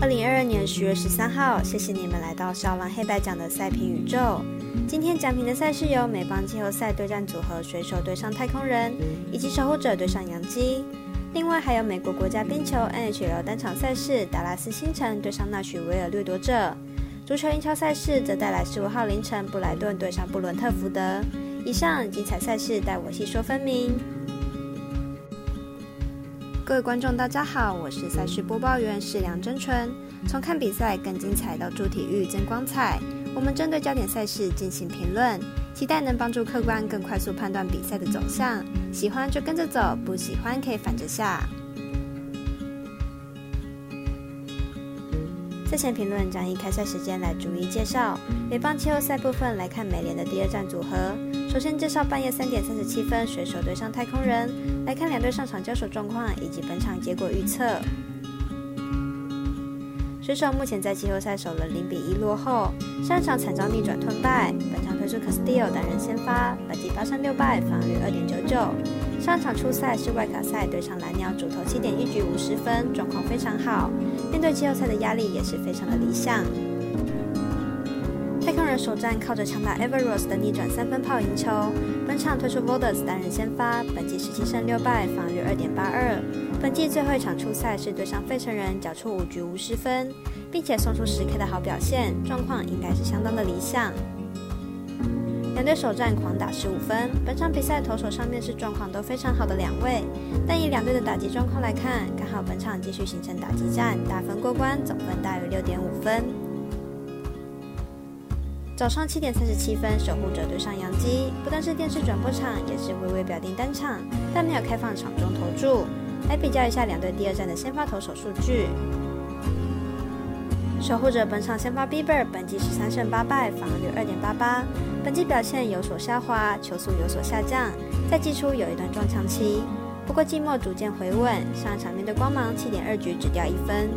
二零二二年十月十三号，谢谢你们来到少狼黑白奖的赛评宇宙。今天奖评的赛事有美邦季后赛对战组合水手对上太空人，以及守护者对上洋基。另外还有美国国家冰球 NHL 单场赛事，达拉斯星辰对上纳许维尔掠夺者。足球英超赛事则带来十五号凌晨布莱顿对上布伦特福德。以上精彩赛事待我细说分明。各位观众，大家好，我是赛事播报员是梁真纯。从看比赛更精彩到助体育增光彩，我们针对焦点赛事进行评论，期待能帮助客观更快速判断比赛的走向。喜欢就跟着走，不喜欢可以反着下。赛前评论将以开赛时间来逐一介绍。美邦季后赛部分来看美联的第二战组合。首先介绍半夜三点三十七分，水手对上太空人。来看两队上场交手状况以及本场结果预测。水手目前在季后赛首轮零比一落后，上场惨遭逆转吞败。本场推出 Castillo 担任先发，本季八胜六败，防御二点九九。上场初赛是外卡赛对上蓝鸟，主投七点一局五十分，状况非常好。面对季后赛的压力也是非常的理想。首战靠着强打 Everos 的逆转三分炮赢球，本场推出 Voders 担任先发，本季十七胜六败，防御二点八二。本季最后一场初赛是对上费城人，缴出五局无失分，并且送出十 K 的好表现，状况应该是相当的理想。两队首战狂打十五分，本场比赛投手上面是状况都非常好的两位，但以两队的打击状况来看，刚好本场继续形成打击战，打分过关，总分大于六点五分。早上七点三十七分，守护者对上杨基，不但是电视转播场，也是微微表定单场，但没有开放场中投注。来比较一下两队第二站的先发投手数据。守护者本场先发 Bieber，本季十三胜八败，防御率二点八八，本季表现有所下滑，球速有所下降，在季初有一段撞墙期，不过季末逐渐回稳，上一场面对光芒七点二局只掉一分。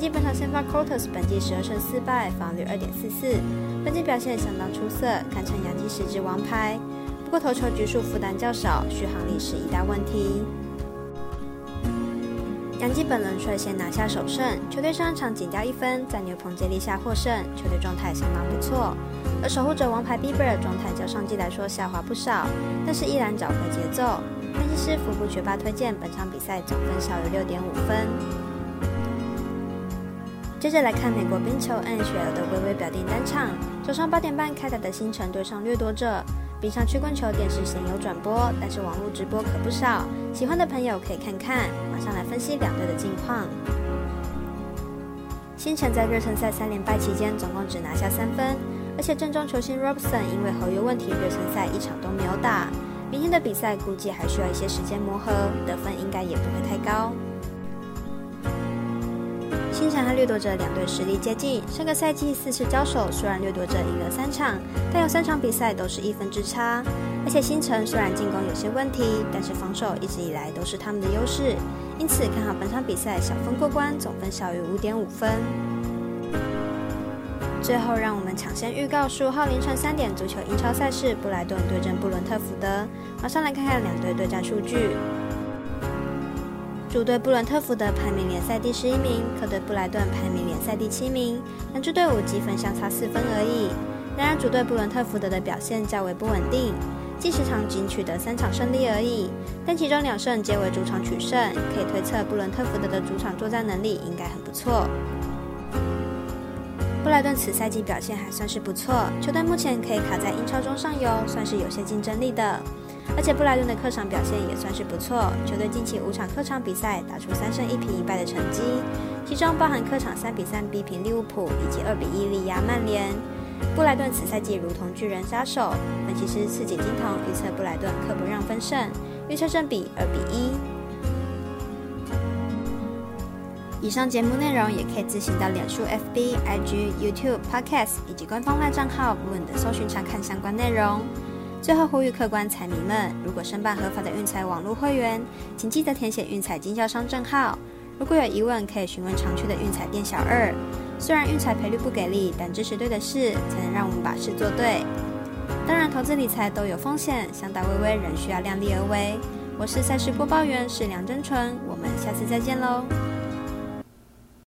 基本场先发 Cortez 本季十二胜四败，防率二点四四，本季表现相当出色，堪称洋基十支王牌。不过投球局数负担较少，续航力是一大问题。杨基本轮率先拿下首胜，球队上场仅掉一分，在牛棚接力下获胜，球队状态相当不错。而守护者王牌 Bieber 状态较上季来说下滑不少，但是依然找回节奏。分析师服部学霸推荐本场比赛总分小于六点五分。接着来看美国冰球 NHL 的微微表定单场，早上八点半开打的星辰对上掠夺者。冰上曲棍球电视鲜有转播，但是网络直播可不少，喜欢的朋友可以看看。马上来分析两队的近况。星辰在热身赛三连败期间，总共只拿下三分，而且正中球星 Robson 因为合约问题，热身赛一场都没有打。明天的比赛估计还需要一些时间磨合，得分应该也不会太高。星辰和掠夺者两队实力接近，上个赛季四次交手，虽然掠夺者赢了三场，但有三场比赛都是一分之差。而且星辰虽然进攻有些问题，但是防守一直以来都是他们的优势，因此看好本场比赛小分过关，总分小于五点五分。最后，让我们抢先预告十五号凌晨三点足球英超赛事，布莱顿对阵布伦特福德。马上来看看两队对战数据。主队布伦特福德排名联赛第十一名，客队布莱顿排名联赛第七名，两支队伍积分相差四分而已。然而，主队布伦特福德的表现较为不稳定，近十场仅取得三场胜利而已，但其中两胜皆为主场取胜，可以推测布伦特福德的主场作战能力应该很不错。布莱顿此赛季表现还算是不错，球队目前可以卡在英超中上游，算是有些竞争力的。而且布莱顿的客场表现也算是不错，球队近期五场客场比赛打出三胜一平一败的成绩，其中包含客场三比三逼平利物浦以及二比一力压曼联。布莱顿此赛季如同巨人杀手，分析师刺激金童预测布莱顿客不让分胜，预测正比二比一。以上节目内容也可以自行到脸书、FB、IG、YouTube、Podcast 以及官方外账号 Moon 的搜寻查看相关内容。最后呼吁客官彩迷们，如果申办合法的运彩网络会员，请记得填写运彩经销商证号。如果有疑问，可以询问常去的运彩店小二。虽然运彩赔率不给力，但支持对的事，才能让我们把事做对。当然，投资理财都有风险，想打微微仍需要量力而为。我是赛事播报员，是梁真纯，我们下次再见喽。